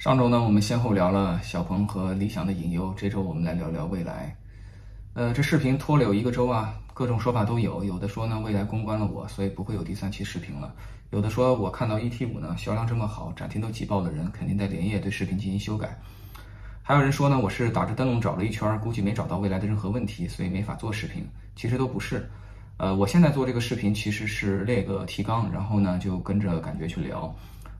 上周呢，我们先后聊了小鹏和理想的隐忧，这周我们来聊聊蔚来。呃，这视频拖了有一个周啊，各种说法都有，有的说呢蔚来公关了我，所以不会有第三期视频了；有的说我看到 ET 五呢销量这么好，展厅都挤爆了人，肯定在连夜对视频进行修改；还有人说呢我是打着灯笼找了一圈，估计没找到未来的任何问题，所以没法做视频。其实都不是。呃，我现在做这个视频其实是列个提纲，然后呢就跟着感觉去聊。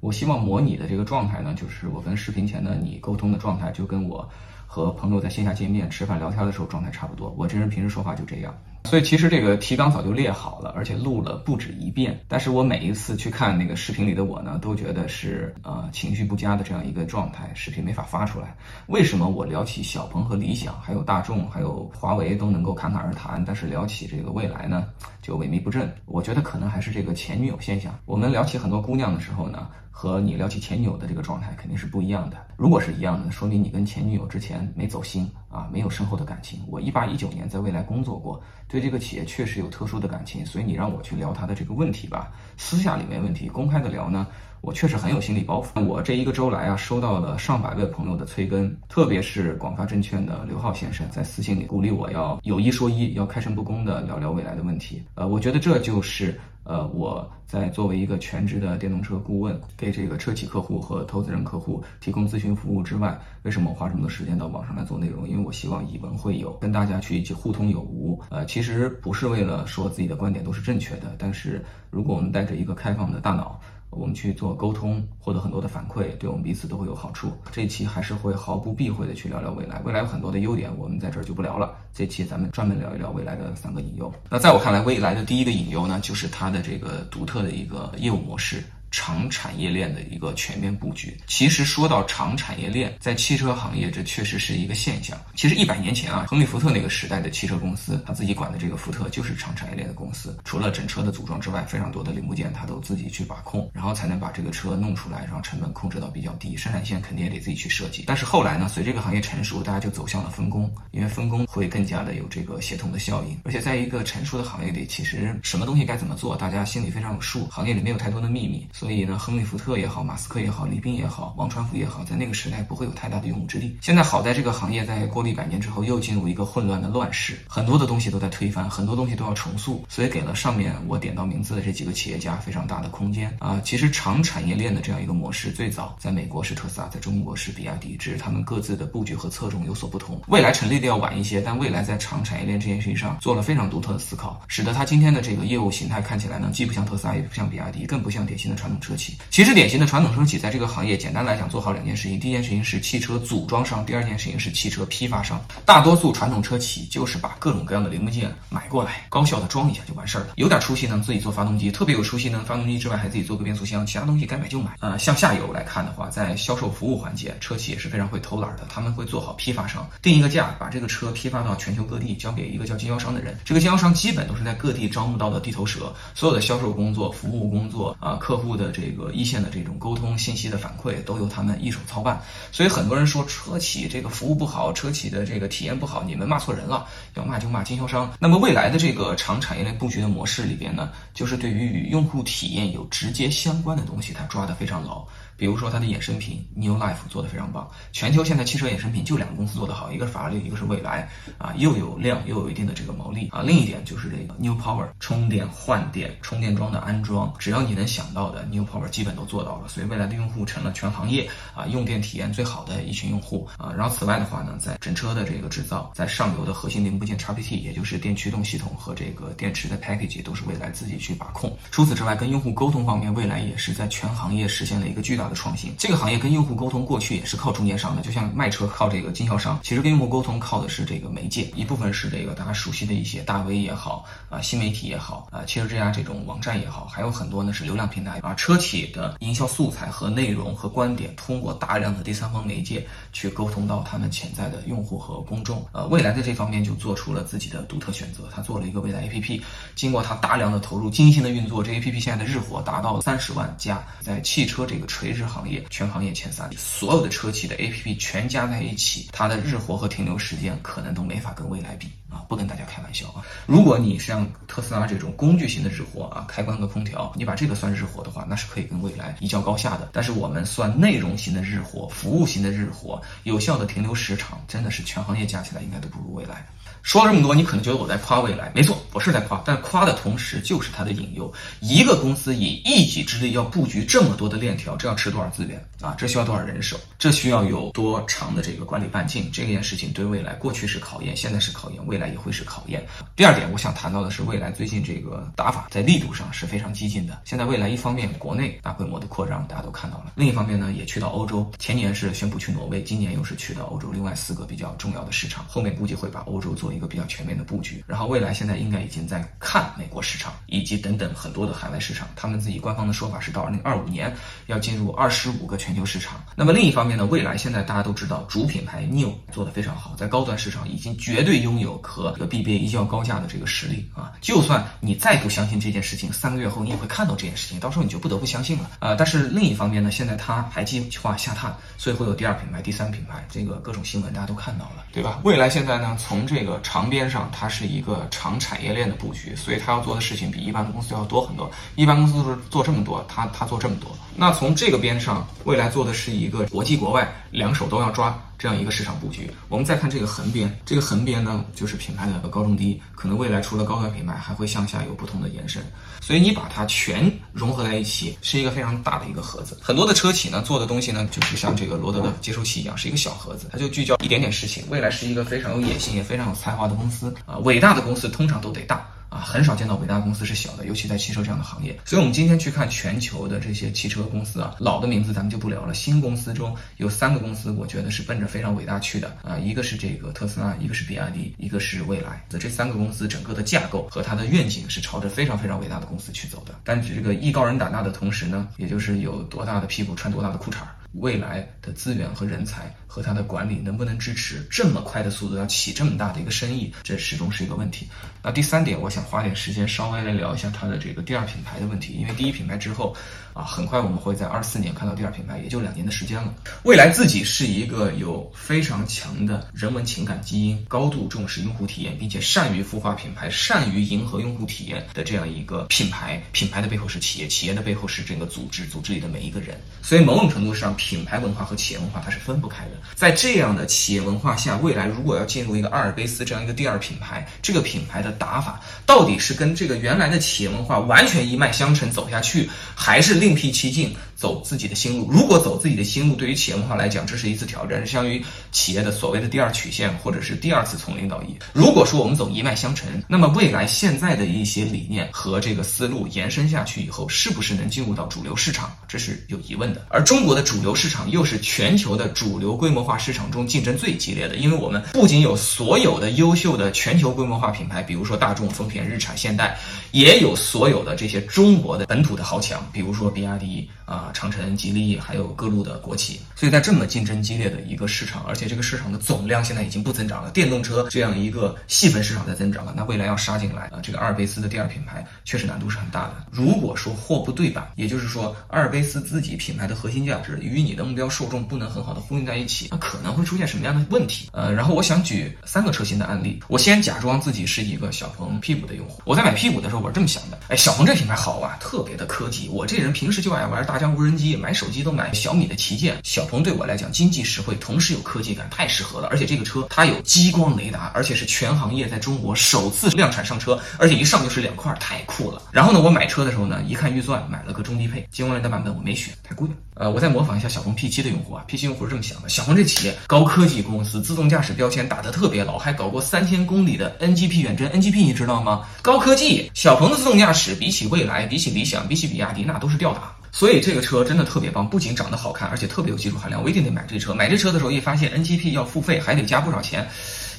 我希望模拟的这个状态呢，就是我跟视频前的你沟通的状态，就跟我和朋友在线下见面吃饭聊天的时候状态差不多。我这人平时说话就这样。所以其实这个提纲早就列好了，而且录了不止一遍。但是我每一次去看那个视频里的我呢，都觉得是呃情绪不佳的这样一个状态，视频没法发出来。为什么我聊起小鹏和理想，还有大众，还有华为都能够侃侃而谈，但是聊起这个未来呢，就萎靡不振？我觉得可能还是这个前女友现象。我们聊起很多姑娘的时候呢，和你聊起前女友的这个状态肯定是不一样的。如果是一样的，说明你跟前女友之前没走心啊，没有深厚的感情。我一八一九年在未来工作过，对。这个企业确实有特殊的感情，所以你让我去聊他的这个问题吧，私下里没问题，公开的聊呢，我确实很有心理包袱。我这一个周来啊，收到了上百位朋友的催更，特别是广发证券的刘浩先生在私信里鼓励我要有一说一，要开诚布公的聊聊未来的问题。呃，我觉得这就是。呃，我在作为一个全职的电动车顾问，给这个车企客户和投资人客户提供咨询服务之外，为什么我花这么多时间到网上来做内容？因为我希望以文会友，跟大家去一起互通有无。呃，其实不是为了说自己的观点都是正确的，但是如果我们带着一个开放的大脑。我们去做沟通，获得很多的反馈，对我们彼此都会有好处。这一期还是会毫不避讳的去聊聊未来，未来有很多的优点，我们在这儿就不聊了。这期咱们专门聊一聊未来的三个隐忧。那在我看来，未来的第一个隐忧呢，就是它的这个独特的一个业务模式。长产业链的一个全面布局。其实说到长产业链，在汽车行业，这确实是一个现象。其实一百年前啊，亨利·福特那个时代的汽车公司，他自己管的这个福特就是长产业链的公司。除了整车的组装之外，非常多的零部件他都自己去把控，然后才能把这个车弄出来，让成本控制到比较低。生产线肯定也得自己去设计。但是后来呢，随这个行业成熟，大家就走向了分工，因为分工会更加的有这个协同的效应。而且在一个成熟的行业里，其实什么东西该怎么做，大家心里非常有数。行业里没有太多的秘密。所以呢，亨利·福特也好，马斯克也好，李斌也好，王传福也好，在那个时代不会有太大的用武之地。现在好在这个行业在过了一百年之后，又进入一个混乱的乱世，很多的东西都在推翻，很多东西都要重塑，所以给了上面我点到名字的这几个企业家非常大的空间啊。其实长产业链的这样一个模式，最早在美国是特斯拉，在中国是比亚迪，只是他们各自的布局和侧重有所不同。未来成立的要晚一些，但未来在长产业链这件事情上做了非常独特的思考，使得他今天的这个业务形态看起来呢，既不像特斯拉，也不像比亚迪，更不像典型的传统车企。其实。典型的传统车企，在这个行业，简单来讲，做好两件事情。第一件事情是汽车组装商，第二件事情是汽车批发商。大多数传统车企就是把各种各样的零部件买过来，高效的装一下就完事儿了。有点出息呢，自己做发动机；特别有出息呢，发动机之外还自己做个变速箱。其他东西该买就买。呃，向下游来看的话，在销售服务环节，车企也是非常会偷懒的。他们会做好批发商，定一个价，把这个车批发到全球各地，交给一个叫经销商的人。这个经销商基本都是在各地招募到的地头蛇，所有的销售工作、服务工作啊，客户的这个一线。的这种沟通信息的反馈都由他们一手操办，所以很多人说车企这个服务不好，车企的这个体验不好，你们骂错人了，要骂就骂经销商。那么未来的这个长产业链布局的模式里边呢，就是对于与用户体验有直接相关的东西，它抓得非常牢。比如说它的衍生品 New Life 做的非常棒，全球现在汽车衍生品就两个公司做得好，一个是法拉利，一个是蔚来，啊，又有量又有一定的这个毛利啊。另一点就是这个 New Power 充电换电、充电桩的安装，只要你能想到的 New Power 基本都做到了，所以未来的用户成了全行业啊用电体验最好的一群用户啊。然后此外的话呢，在整车的这个制造，在上游的核心零部件 XPT，也就是电驱动系统和这个电池的 package 都是未来自己去把控。除此之外，跟用户沟通方面，未来也是在全行业实现了一个巨大。的创新，这个行业跟用户沟通过去也是靠中间商的，就像卖车靠这个经销商，其实跟用户沟通靠的是这个媒介，一部分是这个大家熟悉的一些大 V 也好啊，新媒体也好啊，汽车之家这种网站也好，还有很多呢是流量平台啊，车企的营销素材和内容和观点，通过大量的第三方媒介去沟通到他们潜在的用户和公众。呃，未来在这方面就做出了自己的独特选择，他做了一个未来 APP，经过他大量的投入，精心的运作，这 APP 现在的日活达到三十万加，在汽车这个垂直。是行业全行业前三，所有的车企的 APP 全加在一起，它的日活和停留时间可能都没法跟蔚来比。啊！不跟大家开玩笑啊！如果你像特斯拉这种工具型的日活啊，开关个空调，你把这个算日活的话，那是可以跟未来一较高下的。但是我们算内容型的日活、服务型的日活，有效的停留时长，真的是全行业加起来应该都不如未来。说了这么多，你可能觉得我在夸未来，没错，我是在夸，但夸的同时就是它的隐忧。一个公司以一己之力要布局这么多的链条，这要吃多少资源啊？这需要多少人手？这需要有多长的这个管理半径？这件事情对未来过去是考验，现在是考验，未未来也会是考验。第二点，我想谈到的是未来最近这个打法在力度上是非常激进的。现在未来一方面国内大规模的扩张，大家都看到了；另一方面呢，也去到欧洲。前年是宣布去挪威，今年又是去到欧洲另外四个比较重要的市场。后面估计会把欧洲做一个比较全面的布。局，然后未来现在应该已经在看美国市场，以及等等很多的海外市场。他们自己官方的说法是到二零二五年要进入二十五个全球市场。那么另一方面呢，未来现在大家都知道主品牌 New 做的非常好，在高端市场已经绝对拥有和这个 BBA 一较高价的这个实力啊。就算你再不相信这件事情，三个月后你也会看到这件事情，到时候你就不得不相信了啊。但是另一方面呢，现在他还计划下探，所以会有第二品牌、第三品牌，这个各种新闻大家都看到了，对吧？未来现在呢，从这个长边上它。是一个长产业链的布局，所以他要做的事情比一般的公司要多很多。一般公司都是做这么多，他他做这么多。那从这个边上，未来做的是一个国际国外两手都要抓这样一个市场布局。我们再看这个横边，这个横边呢就是品牌的高中低，可能未来除了高端品牌，还会向下有不同的延伸。所以你把它全融合在一起，是一个非常大的一个盒子。很多的车企呢做的东西呢，就是像这个罗德的接收器一样，是一个小盒子，它就聚焦一点点事情。未来是一个非常有野心也非常有才华的公司啊，伟大的公司通常都得大。啊，很少见到伟大公司是小的，尤其在汽车这样的行业。所以，我们今天去看全球的这些汽车公司啊，老的名字咱们就不聊了。新公司中有三个公司，我觉得是奔着非常伟大去的啊，一个是这个特斯拉，一个是比亚迪，一个是蔚来。这三个公司整个的架构和它的愿景是朝着非常非常伟大的公司去走的。但是这个艺高人胆大的同时呢，也就是有多大的屁股穿多大的裤衩。未来的资源和人才和它的管理能不能支持这么快的速度要起这么大的一个生意，这始终是一个问题。那第三点，我想花点时间稍微来聊一下它的这个第二品牌的问题，因为第一品牌之后。啊，很快我们会在二四年看到第二品牌，也就两年的时间了。未来自己是一个有非常强的人文情感基因，高度重视用户体验，并且善于孵化品牌，善于迎合用户体验的这样一个品牌。品牌的背后是企业，企业的背后是整个组织，组织里的每一个人。所以某种程度上，品牌文化和企业文化它是分不开的。在这样的企业文化下，未来如果要进入一个阿尔卑斯这样一个第二品牌，这个品牌的打法到底是跟这个原来的企业文化完全一脉相承走下去，还是另？另辟蹊径，走自己的新路。如果走自己的新路，对于企业文化来讲，这是一次挑战，是相当于企业的所谓的第二曲线，或者是第二次从零到一。如果说我们走一脉相承，那么未来现在的一些理念和这个思路延伸下去以后，是不是能进入到主流市场，这是有疑问的。而中国的主流市场又是全球的主流规模化市场中竞争最激烈的，因为我们不仅有所有的优秀的全球规模化品牌，比如说大众、丰田、日产、现代，也有所有的这些中国的本土的豪强，比如说。比亚迪啊，长城、吉利，还有各路的国企，所以在这么竞争激烈的一个市场，而且这个市场的总量现在已经不增长了，电动车这样一个细分市场在增长了，那未来要杀进来啊，这个阿尔卑斯的第二品牌确实难度是很大的。如果说货不对版，也就是说阿尔卑斯自己品牌的核心价值与你的目标受众不能很好的呼应在一起，那可能会出现什么样的问题？呃，然后我想举三个车型的案例，我先假装自己是一个小鹏 P5 的用户，我在买 P5 的时候我是这么想的，哎，小鹏这品牌好啊，特别的科技，我这人。平时就爱玩大疆无人机，买手机都买小米的旗舰。小鹏对我来讲经济实惠，同时有科技感，太适合了。而且这个车它有激光雷达，而且是全行业在中国首次量产上车，而且一上就是两块，太酷了。然后呢，我买车的时候呢，一看预算，买了个中低配，激光雷达版本我没选，太贵了。呃，我再模仿一下小鹏 P7 的用户啊，P7 用户是这么想的：小鹏这企业高科技公司，自动驾驶标签打得特别牢，还搞过三千公里的 NGP 远征。NGP 你知道吗？高科技，小鹏的自动驾驶比起蔚来，比起理想，比起比亚迪，那都是吊打。所以这个车真的特别棒，不仅长得好看，而且特别有技术含量。我一定得买这车。买这车的时候一发现 NGP 要付费，还得加不少钱，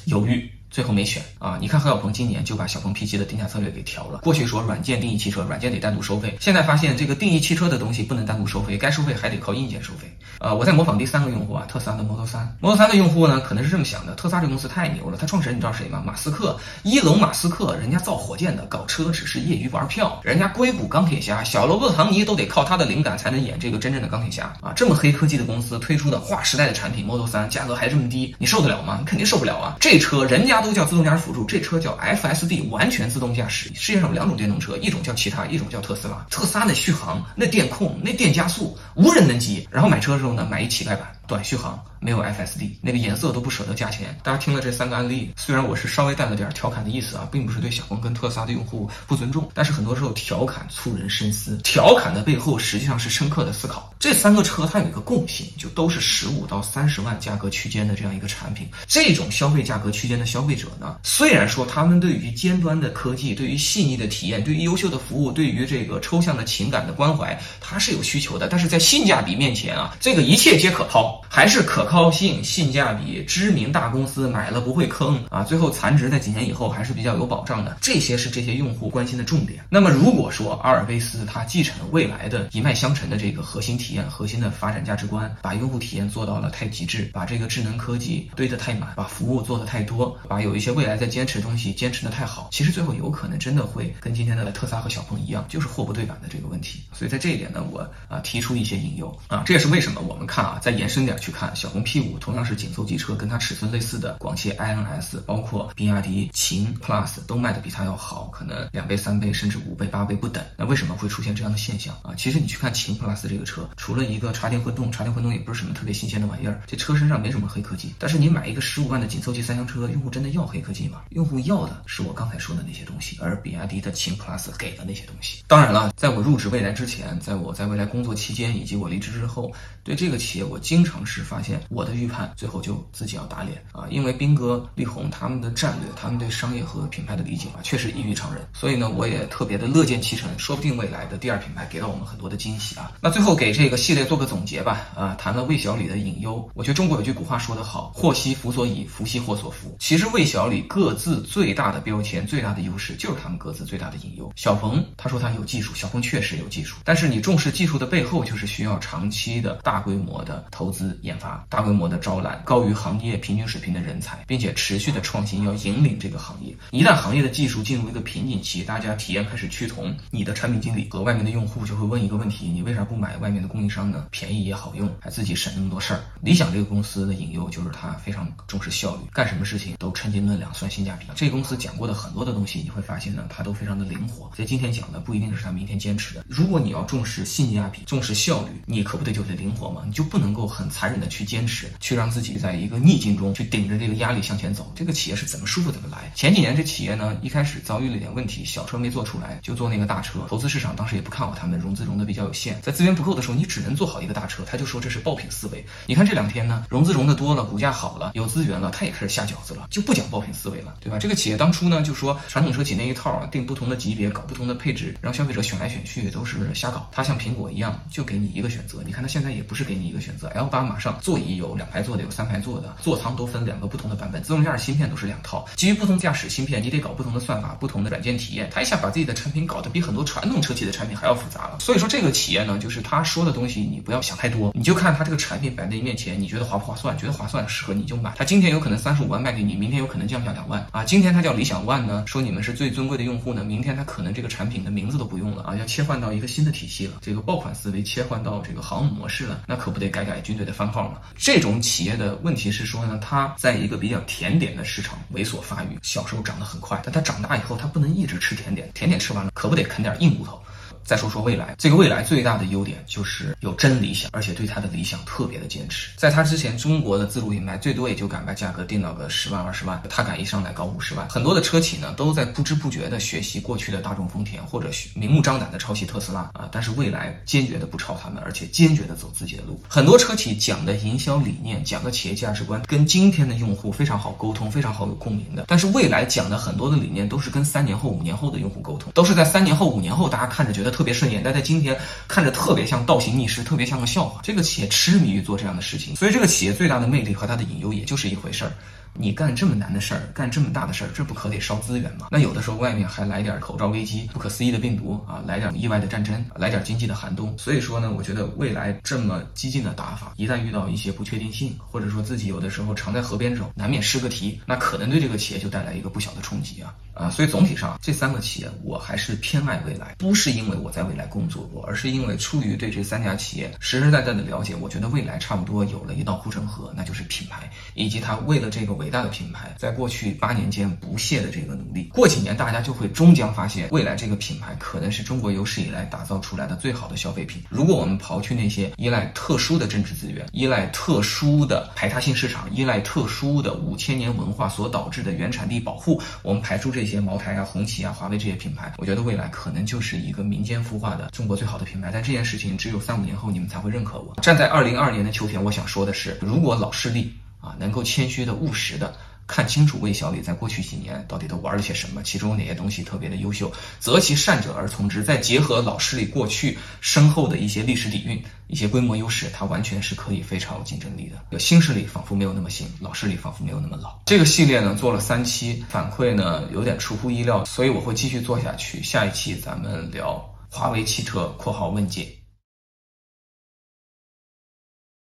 犹豫。最后没选啊！你看何小鹏今年就把小鹏 P7 的定价策略给调了。过去说软件定义汽车，软件得单独收费，现在发现这个定义汽车的东西不能单独收费，该收费还得靠硬件收费。呃，我在模仿第三个用户啊，特斯拉的 Model 3。Model 3的用户呢，可能是这么想的：特斯拉这公司太牛了，它创始人你知道谁吗？马斯克，伊隆马斯克，人家造火箭的，搞车只是业余玩票。人家硅谷钢铁侠，小罗伯特唐尼都得靠他的灵感才能演这个真正的钢铁侠啊！这么黑科技的公司推出的划时代的产品 Model 3，价格还这么低，你受得了吗？你肯定受不了啊！这车人家。都叫自动驾驶辅助，这车叫 FSD，完全自动驾驶。世界上有两种电动车，一种叫其他，一种叫特斯拉。特斯拉那续航、那电控、那电加速，无人能及。然后买车的时候呢，买一乞丐版，短续航。没有 FSD，那个颜色都不舍得加钱。大家听了这三个案例，虽然我是稍微带了点调侃的意思啊，并不是对小鹏跟特斯拉的用户不尊重，但是很多时候调侃促人深思，调侃的背后实际上是深刻的思考。这三个车它有一个共性，就都是十五到三十万价格区间的这样一个产品。这种消费价格区间的消费者呢，虽然说他们对于尖端的科技、对于细腻的体验、对于优秀的服务、对于这个抽象的情感的关怀，他是有需求的，但是在性价比面前啊，这个一切皆可抛，还是可靠性。性价比，知名大公司买了不会坑啊，最后残值在几年以后还是比较有保障的，这些是这些用户关心的重点。那么如果说阿尔卑斯它继承未来的一脉相承的这个核心体验、核心的发展价值观，把用户体验做到了太极致，把这个智能科技堆得太满，把服务做得太多，把有一些未来在坚持的东西坚持的太好，其实最后有可能真的会跟今天的特斯拉和小鹏一样，就是货不对版的这个问题。所以在这一点呢，我啊提出一些隐忧啊，这也是为什么我们看啊，再延伸点去看小鹏 P5 同样是。紧凑级车跟它尺寸类似的广汽 INS，包括比亚迪秦 Plus 都卖的比它要好，可能两倍、三倍，甚至五倍、八倍不等。那为什么会出现这样的现象啊？其实你去看秦 Plus 这个车，除了一个插电混动，插电混动也不是什么特别新鲜的玩意儿，这车身上没什么黑科技。但是你买一个十五万的紧凑级三厢车，用户真的要黑科技吗？用户要的是我刚才说的那些东西，而比亚迪的秦 Plus 给的那些东西。当然了，在我入职未来之前，在我在未来工作期间，以及我离职之后，对这个企业我经常是发现我的预判最后就自己要。打脸啊！因为斌哥、力宏他们的战略，他们对商业和品牌的理解啊，确实异于常人。所以呢，我也特别的乐见其成，说不定未来的第二品牌给到我们很多的惊喜啊。那最后给这个系列做个总结吧啊，谈了魏小李的隐忧。我觉得中国有句古话说得好：“祸兮福所倚，福兮祸所伏。”其实魏小李各自最大的标签、最大的优势，就是他们各自最大的隐忧。小鹏他说他有技术，小鹏确实有技术，但是你重视技术的背后，就是需要长期的大规模的投资研发，大规模的招揽高于行业。平均水平的人才，并且持续的创新，要引领这个行业。一旦行业的技术进入一个瓶颈期，大家体验开始趋同，你的产品经理和外面的用户就会问一个问题：你为啥不买外面的供应商呢？便宜也好用，还自己省那么多事儿。理想这个公司的隐忧就是它非常重视效率，干什么事情都称斤论两，算性价比。这个公司讲过的很多的东西，你会发现呢，它都非常的灵活。在今天讲的不一定是他明天坚持的。如果你要重视性价比，重视效率，你可不得就得灵活嘛？你就不能够很残忍的去坚持，去让自己在一个逆境。中去顶着这个压力向前走，这个企业是怎么舒服怎么来。前几年这企业呢，一开始遭遇了点问题，小车没做出来，就做那个大车。投资市场当时也不看好他们，融资融的比较有限，在资源不够的时候，你只能做好一个大车。他就说这是爆品思维。你看这两天呢，融资融的多了，股价好了，有资源了，他也开始下饺子了，就不讲爆品思维了，对吧？这个企业当初呢，就说传统车企那一套啊，定不同的级别，搞不同的配置，让消费者选来选去都是瞎搞。他像苹果一样，就给你一个选择。你看他现在也不是给你一个选择，L 八马上座椅有两排座的，有三排座的，座舱都分两个不。同的版本，自动驾驶芯片都是两套，基于不同驾驶芯片，你得搞不同的算法、不同的软件体验。他一下把自己的产品搞得比很多传统车企的产品还要复杂了。所以说这个企业呢，就是他说的东西，你不要想太多，你就看他这个产品摆在你面前，你觉得划不划算？觉得划算，适合你就买。他今天有可能三十五万卖给你，明天有可能降价两万啊。今天他叫理想 ONE 呢，说你们是最尊贵的用户呢，明天他可能这个产品的名字都不用了啊，要切换到一个新的体系了，这个爆款思维切换到这个航母模式了，那可不得改改军队的番号嘛。这种企业的问题是说呢，它在一个比较甜点。的市场猥琐发育，小时候长得很快，但它长大以后，它不能一直吃甜点，甜点吃完了，可不得啃点硬骨头。再说说未来，这个未来最大的优点就是有真理想，而且对他的理想特别的坚持。在他之前，中国的自主品牌最多也就敢把价格定到个十万二十万，他敢一上来搞五十万。很多的车企呢，都在不知不觉的学习过去的大众丰田，或者明目张胆的抄袭特斯拉啊。但是未来坚决的不抄他们，而且坚决的走自己的路。很多车企讲的营销理念，讲的企业价值观，跟今天的用户非常好沟通，非常好有共鸣的。但是未来讲的很多的理念，都是跟三年后、五年后的用户沟通，都是在三年后、五年后，大家看着觉得特。别顺眼，但在今天看着特别像倒行逆施，特别像个笑话。这个企业痴迷于做这样的事情，所以这个企业最大的魅力和它的隐忧也就是一回事儿。你干这么难的事儿，干这么大的事儿，这不可得烧资源吗？那有的时候外面还来点口罩危机、不可思议的病毒啊，来点意外的战争，来点经济的寒冬。所以说呢，我觉得未来这么激进的打法，一旦遇到一些不确定性，或者说自己有的时候常在河边走，难免失个题，那可能对这个企业就带来一个不小的冲击啊啊！所以总体上这三个企业，我还是偏爱未来，不是因为我在未来工作过，而是因为出于对这三家企业实实在在的了解，我觉得未来差不多有了一道护城河，那就是品牌，以及他为了这个。伟大的品牌在过去八年间不懈的这个努力。过几年大家就会终将发现，未来这个品牌可能是中国有史以来打造出来的最好的消费品。如果我们刨去那些依赖特殊的政治资源、依赖特殊的排他性市场、依赖特殊的五千年文化所导致的原产地保护，我们排除这些茅台啊、红旗啊、华为这些品牌，我觉得未来可能就是一个民间先孵化的中国最好的品牌。但这件事情只有三五年后你们才会认可我。站在二零二年的秋天，我想说的是，如果老势力。啊，能够谦虚的、务实的看清楚魏小李在过去几年到底都玩了些什么，其中哪些东西特别的优秀，择其善者而从之。再结合老势力过去深厚的一些历史底蕴、一些规模优势，它完全是可以非常有竞争力的。新势力仿佛没有那么新，老势力仿佛没有那么老。这个系列呢做了三期，反馈呢有点出乎意料，所以我会继续做下去。下一期咱们聊华为汽车（括号问界）。